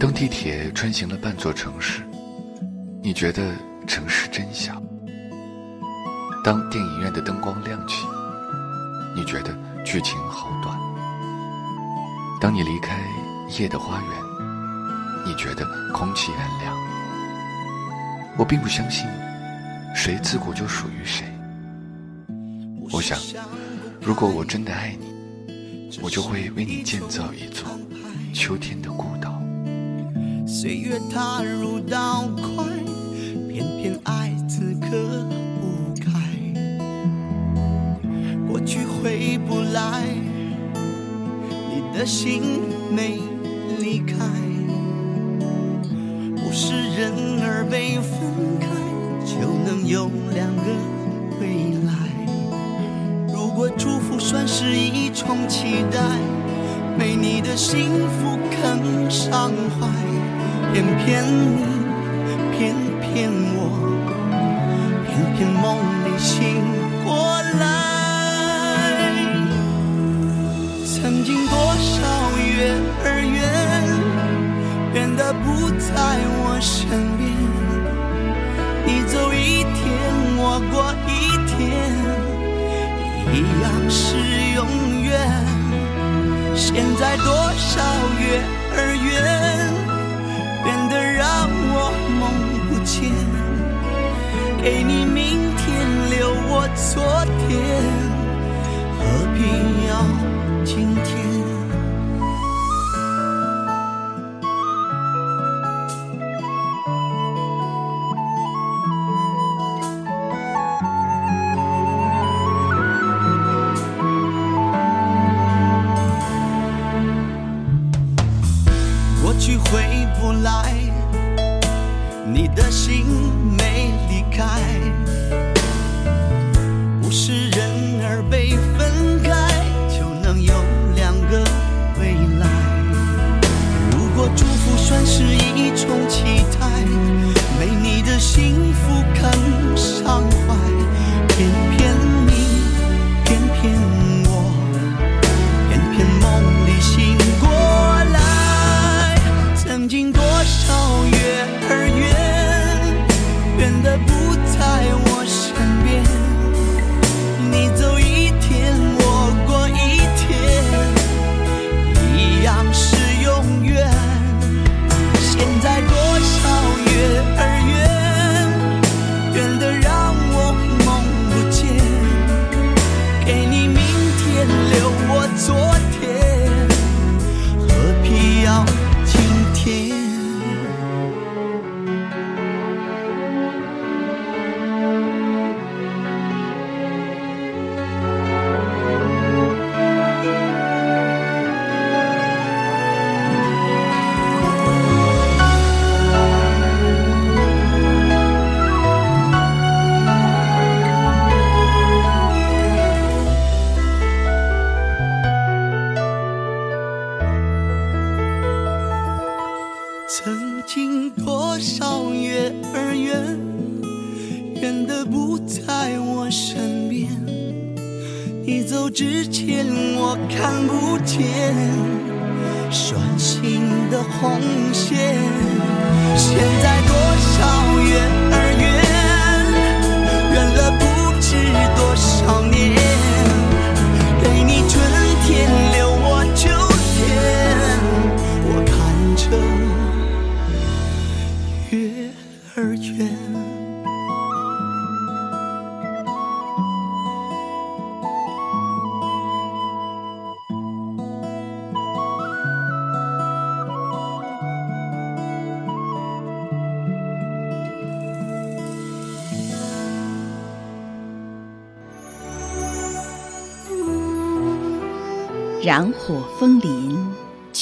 当地铁穿行了半座城市，你觉得城市真小；当电影院的灯光亮起，你觉得剧情好短；当你离开夜的花园，你觉得空气很凉。我并不相信，谁自古就属于谁。我想，如果我真的爱你，我就会为你建造一座秋天的孤岛。岁月踏入刀块，偏偏爱此刻不开。过去回不来，你的心没离开。不是人儿被分开就能有两个未来。如果祝福算是一种期待，没你的幸福肯伤怀。偏偏你，偏偏我，偏偏梦里醒过来。曾经多少月儿圆，圆的不在我身边。你走一天，我过一天，一样是永远。现在多少月儿圆？圆得让我梦不见，给你明天，留我昨天，何必要今天？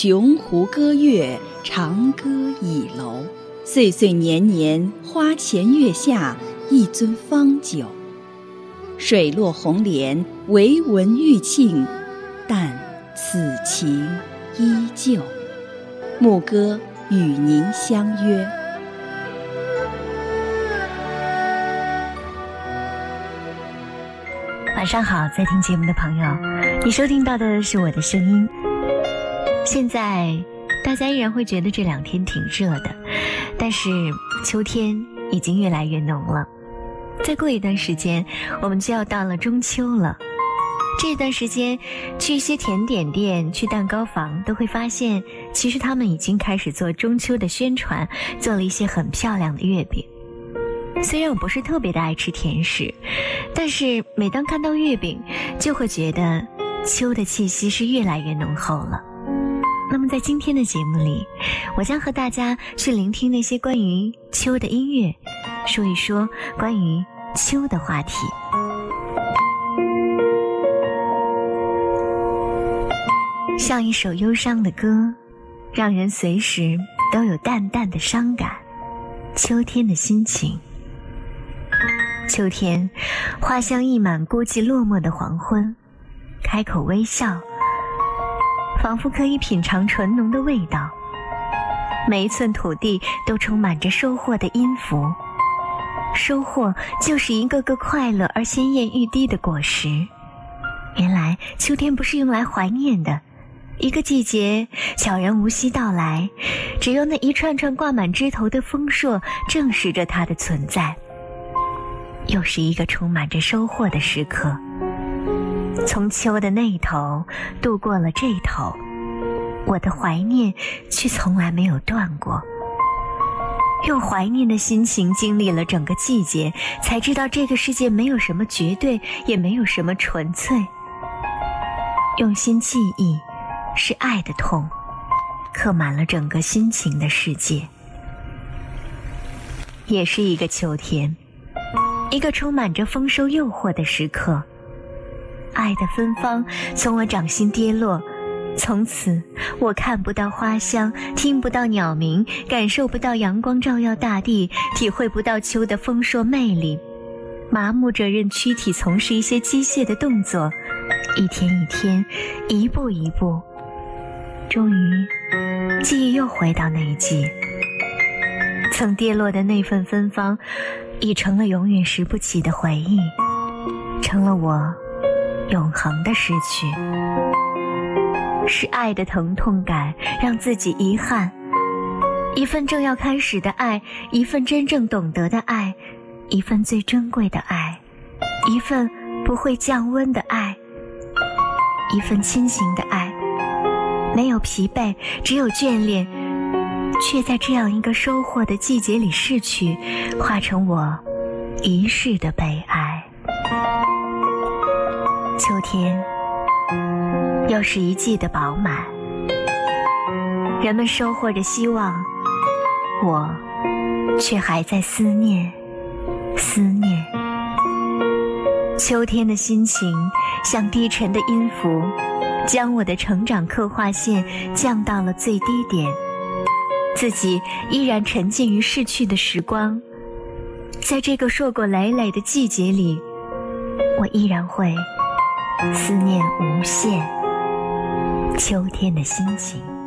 琼湖歌月，长歌倚楼。岁岁年年，花前月下，一樽方酒。水落红莲，唯闻玉磬，但此情依旧。牧歌与您相约。晚上好，在听节目的朋友，你收听到的是我的声音。现在大家依然会觉得这两天挺热的，但是秋天已经越来越浓了。再过一段时间，我们就要到了中秋了。这段时间，去一些甜点店、去蛋糕房，都会发现，其实他们已经开始做中秋的宣传，做了一些很漂亮的月饼。虽然我不是特别的爱吃甜食，但是每当看到月饼，就会觉得秋的气息是越来越浓厚了。在今天的节目里，我将和大家去聆听那些关于秋的音乐，说一说关于秋的话题。像一首忧伤的歌，让人随时都有淡淡的伤感。秋天的心情，秋天，花香溢满孤寂落寞的黄昏，开口微笑，仿佛可以品尝醇浓的味道。每一寸土地都充满着收获的音符，收获就是一个个快乐而鲜艳欲滴的果实。原来秋天不是用来怀念的。一个季节悄然无息到来，只有那一串串挂满枝头的丰硕证实着它的存在。又是一个充满着收获的时刻。从秋的那头度过了这头，我的怀念却从来没有断过。用怀念的心情经历了整个季节，才知道这个世界没有什么绝对，也没有什么纯粹。用心记忆。是爱的痛，刻满了整个心情的世界。也是一个秋天，一个充满着丰收诱惑的时刻。爱的芬芳从我掌心跌落，从此我看不到花香，听不到鸟鸣，感受不到阳光照耀大地，体会不到秋的丰硕魅力，麻木着任躯体从事一些机械的动作，一天一天，一步一步。终于，记忆又回到那一季，曾跌落的那份芬芳，已成了永远拾不起的回忆，成了我永恒的失去。是爱的疼痛感让自己遗憾，一份正要开始的爱，一份真正懂得的爱，一份最珍贵的爱，一份不会降温的爱，一份亲情的爱。没有疲惫，只有眷恋，却在这样一个收获的季节里逝去，化成我一世的悲哀。秋天，又是一季的饱满，人们收获着希望，我却还在思念，思念。秋天的心情，像低沉的音符。将我的成长刻画线降到了最低点，自己依然沉浸于逝去的时光，在这个硕果累累的季节里，我依然会思念无限秋天的心情。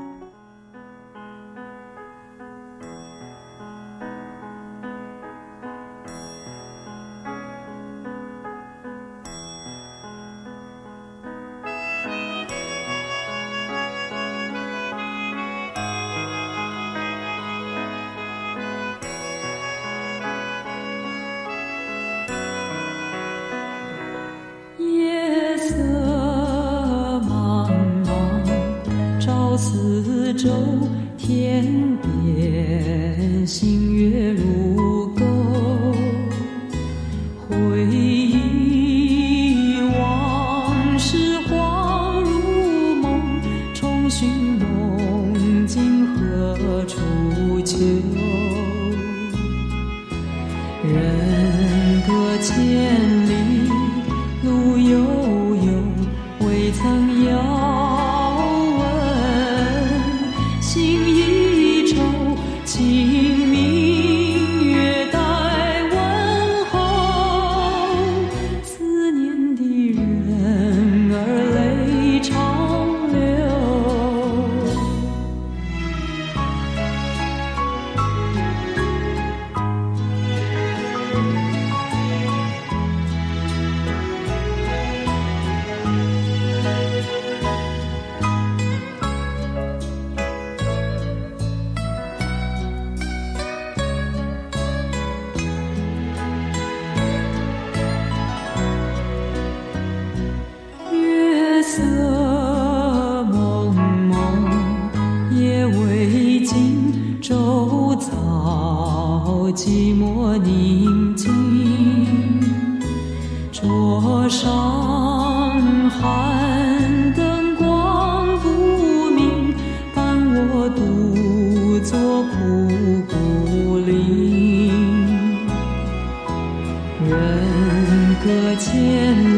人隔千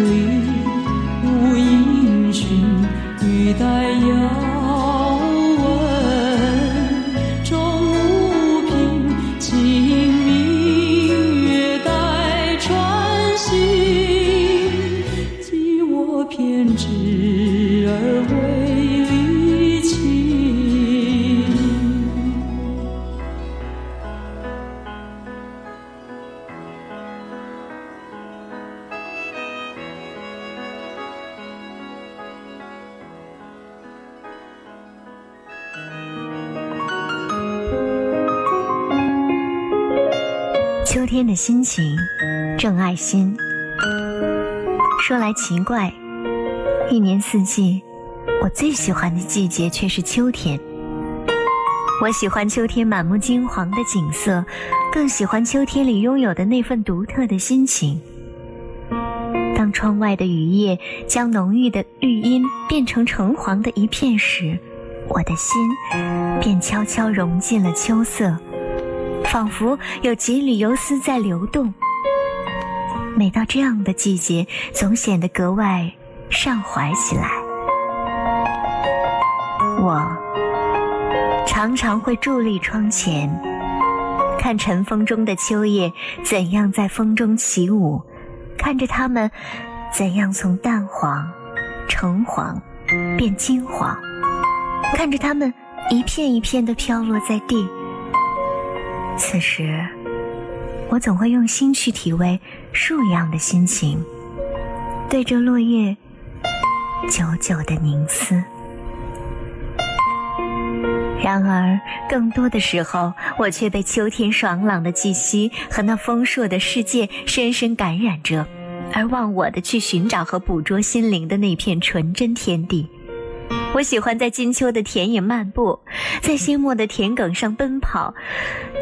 里，无音讯，欲待遥。郑爱心。说来奇怪，一年四季，我最喜欢的季节却是秋天。我喜欢秋天满目金黄的景色，更喜欢秋天里拥有的那份独特的心情。当窗外的雨夜将浓郁的绿荫变成橙黄的一片时，我的心便悄悄融进了秋色，仿佛有几缕游丝在流动。每到这样的季节，总显得格外上怀起来。我常常会伫立窗前，看晨风中的秋叶怎样在风中起舞，看着它们怎样从淡黄、橙黄变金黄。看着它们一片一片的飘落在地，此时，我总会用心去体味树一样的心情，对着落叶久久的凝思。然而，更多的时候，我却被秋天爽朗的气息和那丰硕的世界深深感染着，而忘我的去寻找和捕捉心灵的那片纯真天地。我喜欢在金秋的田野漫步，在阡陌的田埂上奔跑。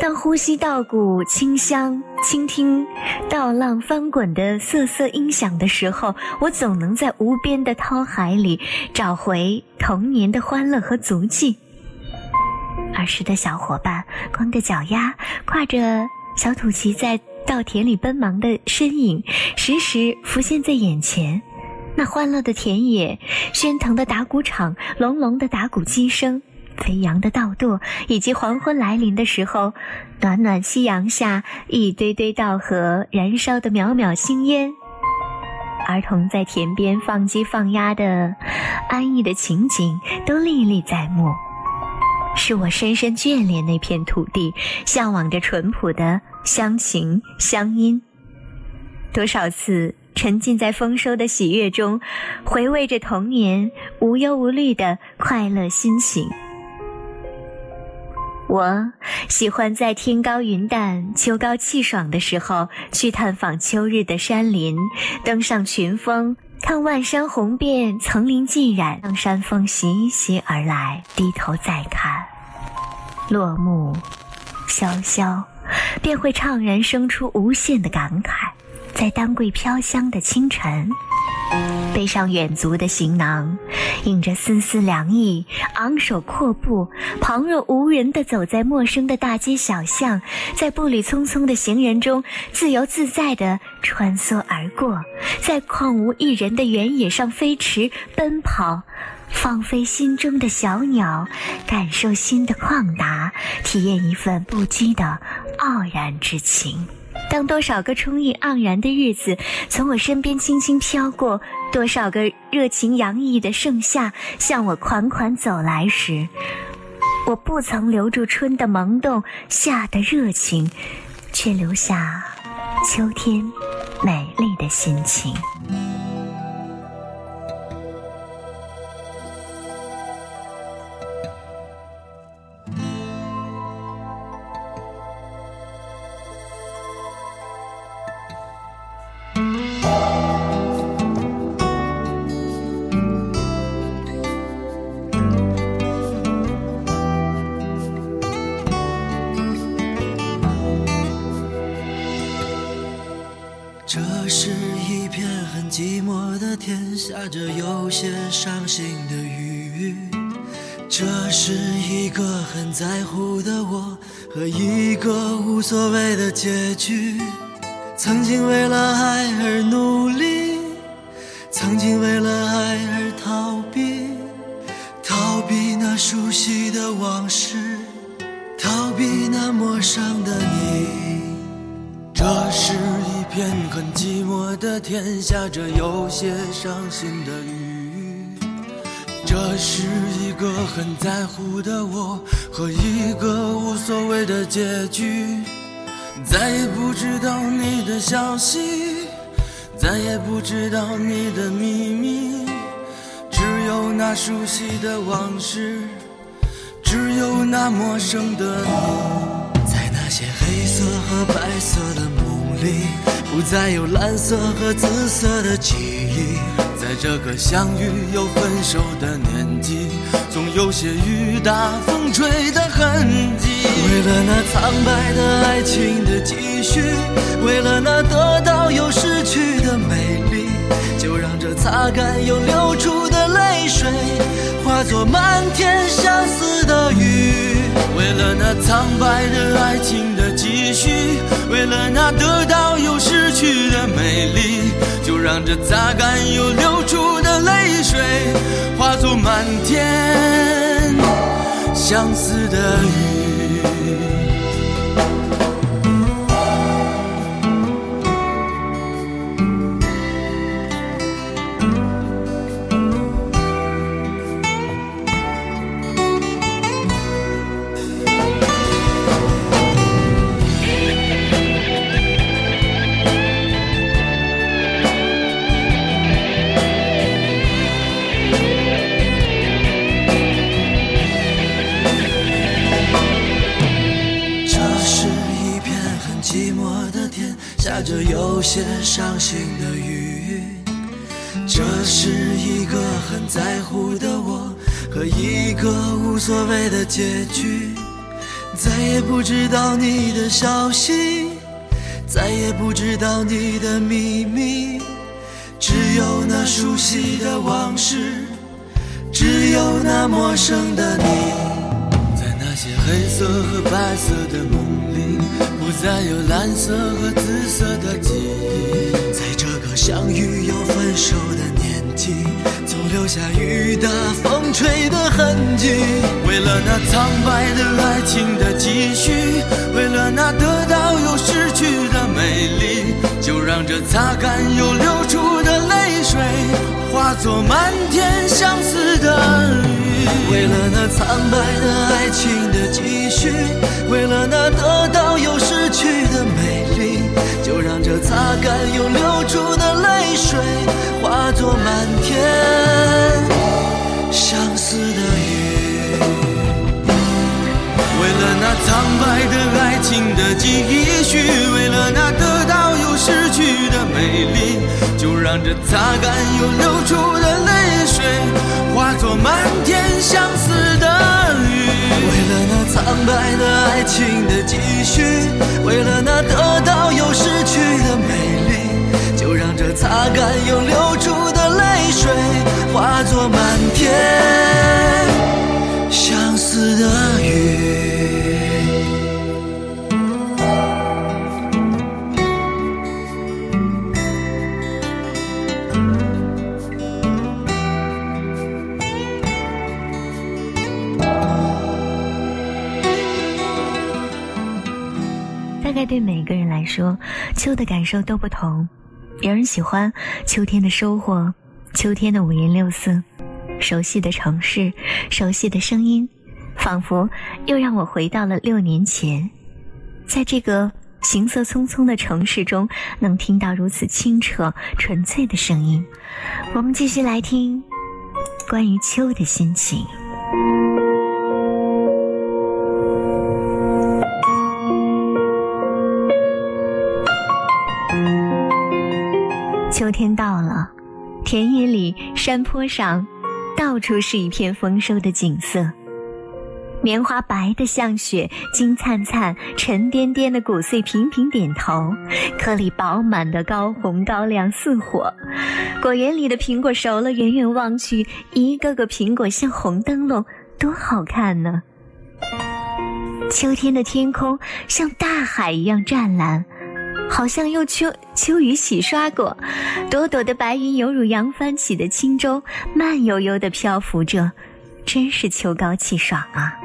当呼吸稻谷清香，倾听稻浪翻滚的瑟瑟音响的时候，我总能在无边的涛海里找回童年的欢乐和足迹。儿时的小伙伴光着脚丫，挎着小土旗在稻田里奔忙的身影，时时浮现在眼前。那欢乐的田野，喧腾的打鼓场，隆隆的打鼓机声，飞扬的稻垛，以及黄昏来临的时候，暖暖夕阳下一堆堆稻禾燃烧的袅袅星烟，儿童在田边放鸡放鸭的安逸的情景，都历历在目，使我深深眷恋那片土地，向往着淳朴的乡情乡音。多少次。沉浸在丰收的喜悦中，回味着童年无忧无虑的快乐心情。我喜欢在天高云淡、秋高气爽的时候，去探访秋日的山林，登上群峰，看万山红遍，层林尽染。当山风习习而来，低头再看，落木萧萧，便会怅然生出无限的感慨。在丹桂飘香的清晨，背上远足的行囊，引着丝丝凉意，昂首阔步，旁若无人地走在陌生的大街小巷，在步履匆匆的行人中自由自在地穿梭而过，在旷无一人的原野上飞驰奔跑，放飞心中的小鸟，感受心的旷达，体验一份不羁的傲然之情。当多少个充溢盎然的日子从我身边轻轻飘过，多少个热情洋溢的盛夏向我款款走来时，我不曾留住春的萌动，夏的热情，却留下秋天美丽的心情。寂寞的天下着有些伤心的雨，这是一个很在乎的我和一个无所谓的结局。曾经为了爱而努力，曾经为了爱而逃避，逃避那熟悉的往事，逃避那陌生的你。这是一。片很寂寞的天，下着有些伤心的雨。这是一个很在乎的我和一个无所谓的结局。再也不知道你的消息，再也不知道你的秘密。只有那熟悉的往事，只有那陌生的你。在那些黑色和白色的梦里，不再有蓝色和紫色的记忆。在这个相遇又分手的年纪，总有些雨打风吹的痕迹。为了那苍白的爱情的继续，为了那得到又失去的美丽，就让这擦干又流出的泪水，化作漫天相思的雨。为了那苍白的爱情的继续，为了那得到又失去的美丽，就让这擦干又流出的泪水，化作满天相思的雨。伤心的雨。这是一个很在乎的我和一个无所谓的结局。再也不知道你的消息，再也不知道你的秘密，只有那熟悉的往事，只有那陌生的你。在那些黑色和白色的梦里，不再有蓝色和紫色的记忆。在这个相遇又分手的年纪，总留下雨打风吹的痕迹。为了那苍白的爱情的继续，为了那得到又失去的美丽，就让这擦干又流出的泪水，化作漫天相思的雨。为了那苍白的爱情的继续，为了那得到又失，擦干又流出的泪水，化作漫天相思的雨。为了那苍白的爱情的继续，为了那得到又失去的美丽，就让这擦干又流出的泪水，化作漫天相思的雨。为了那苍白的爱情的继续，为了那得到又失去，擦干又流出的泪水，化作漫天相思的雨。大概对每个人来说，秋的感受都不同。有人喜欢秋天的收获，秋天的五颜六色，熟悉的城市，熟悉的声音，仿佛又让我回到了六年前，在这个行色匆匆的城市中，能听到如此清澈纯粹的声音。我们继续来听关于秋的心情。天到了，田野里、山坡上，到处是一片丰收的景色。棉花白的像雪，金灿灿、沉甸甸的谷穗频频点头，颗粒饱满的高红高粱似火。果园里的苹果熟了，远远望去，一个个苹果像红灯笼，多好看呢！秋天的天空像大海一样湛蓝。好像又秋秋雨洗刷过，朵朵的白云犹如扬帆起的轻舟，慢悠悠地漂浮着，真是秋高气爽啊！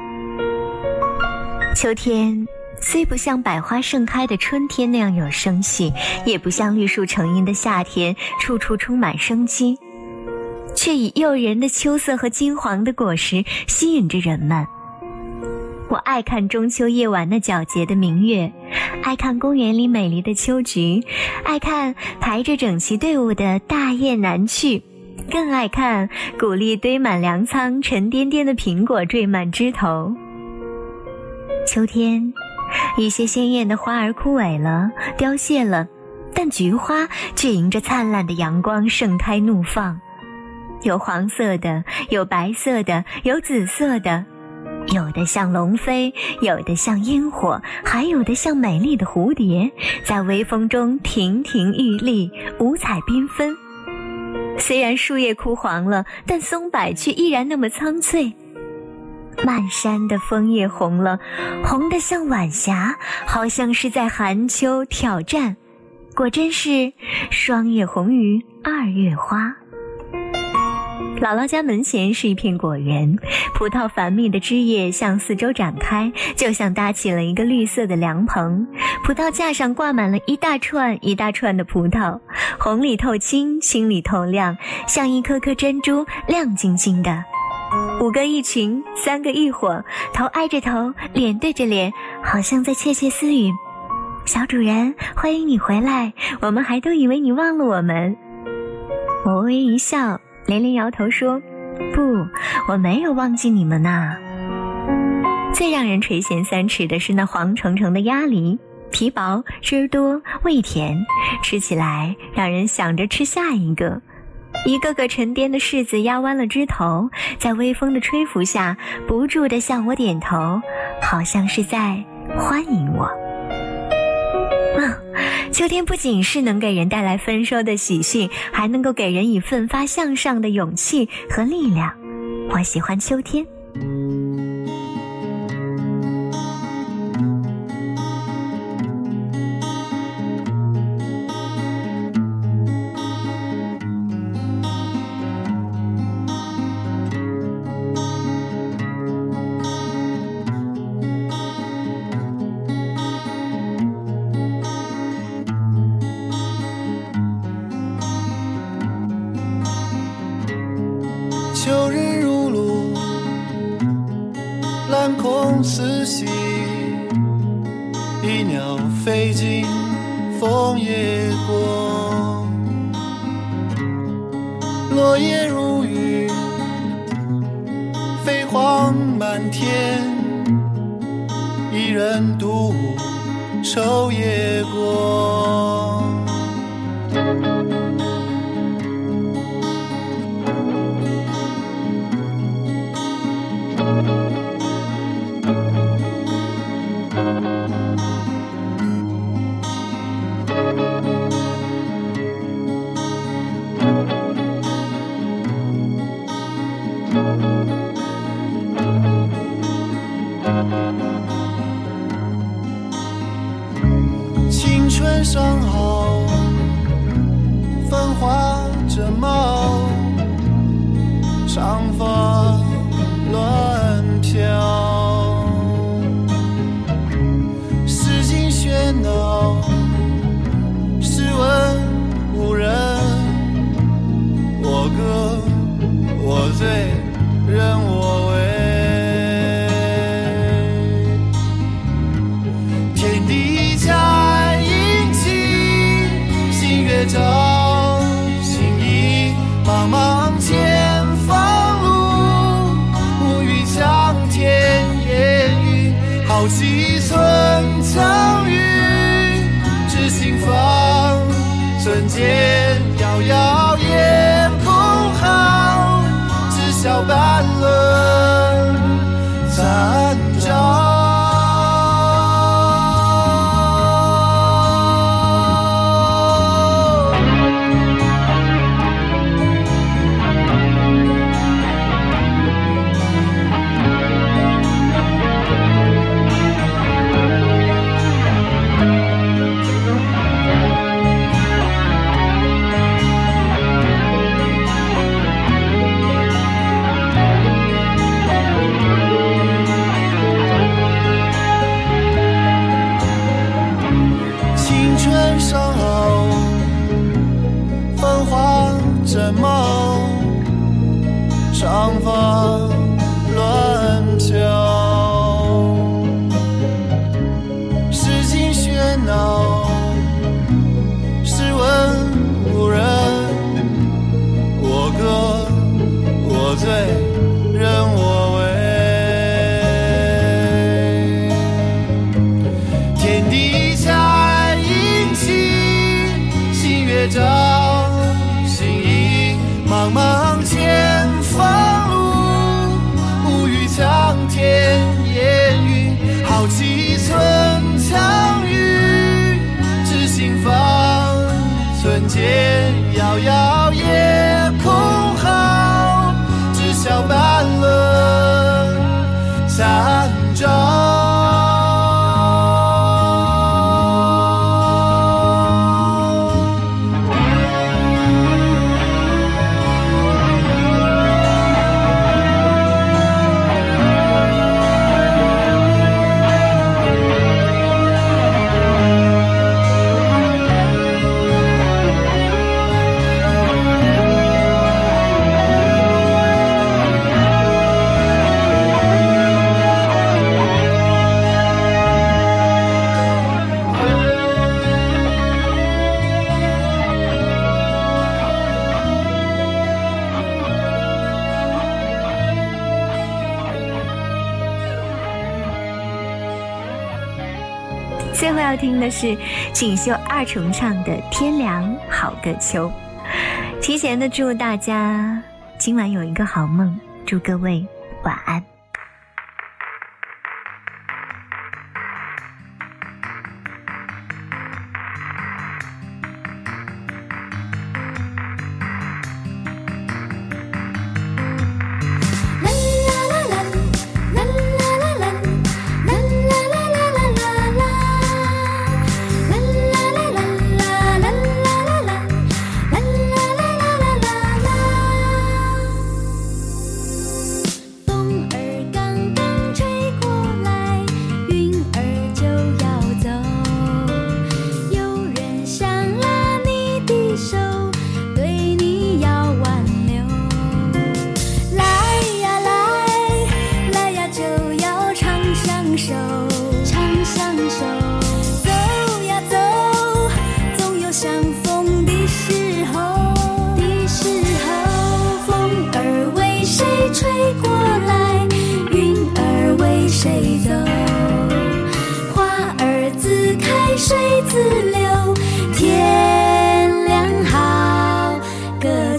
秋天虽不像百花盛开的春天那样有生气，也不像绿树成荫的夏天处处充满生机，却以诱人的秋色和金黄的果实吸引着人们。我爱看中秋夜晚那皎洁的明月，爱看公园里美丽的秋菊，爱看排着整齐队伍的大雁南去，更爱看谷粒堆满粮仓、沉甸甸的苹果缀满枝头。秋天一些鲜艳的花儿枯萎了，凋谢了，但菊花却迎着灿烂的阳光盛开怒放。有黄色的，有白色的，有紫色的，有的像龙飞，有的像烟火，还有的像美丽的蝴蝶，在微风中亭亭玉立，五彩缤纷。虽然树叶枯黄了，但松柏却依然那么苍翠。漫山的枫叶红了，红得像晚霞，好像是在寒秋挑战。果真是霜叶红于二月花。姥姥家门前是一片果园，葡萄繁密的枝叶向四周展开，就像搭起了一个绿色的凉棚。葡萄架上挂满了一大串一大串的葡萄，红里透青，青里透亮，像一颗颗珍珠，亮晶晶的。五个一群，三个一伙，头挨着头，脸对着脸，好像在窃窃私语。小主人，欢迎你回来，我们还都以为你忘了我们。我微微一笑。连连摇头说：“不，我没有忘记你们呐。”最让人垂涎三尺的是那黄澄澄的鸭梨，皮薄汁儿多味甜，吃起来让人想着吃下一个。一个个沉甸的柿子压弯了枝头，在微风的吹拂下，不住地向我点头，好像是在欢迎我。秋天不仅是能给人带来丰收的喜讯，还能够给人以奋发向上的勇气和力量。我喜欢秋天。几寸残。是锦绣二重唱的《天凉好个秋》。提前的祝大家今晚有一个好梦，祝各位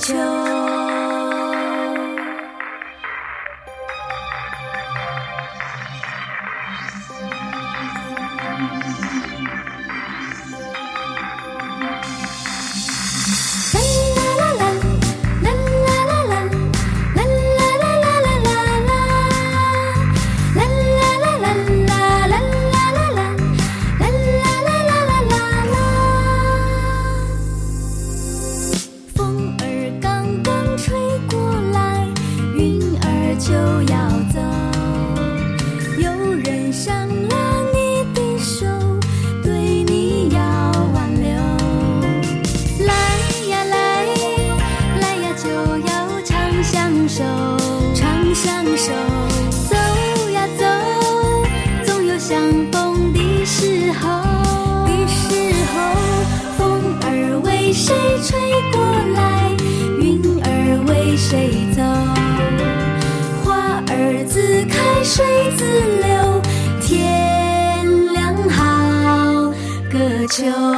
手， 주여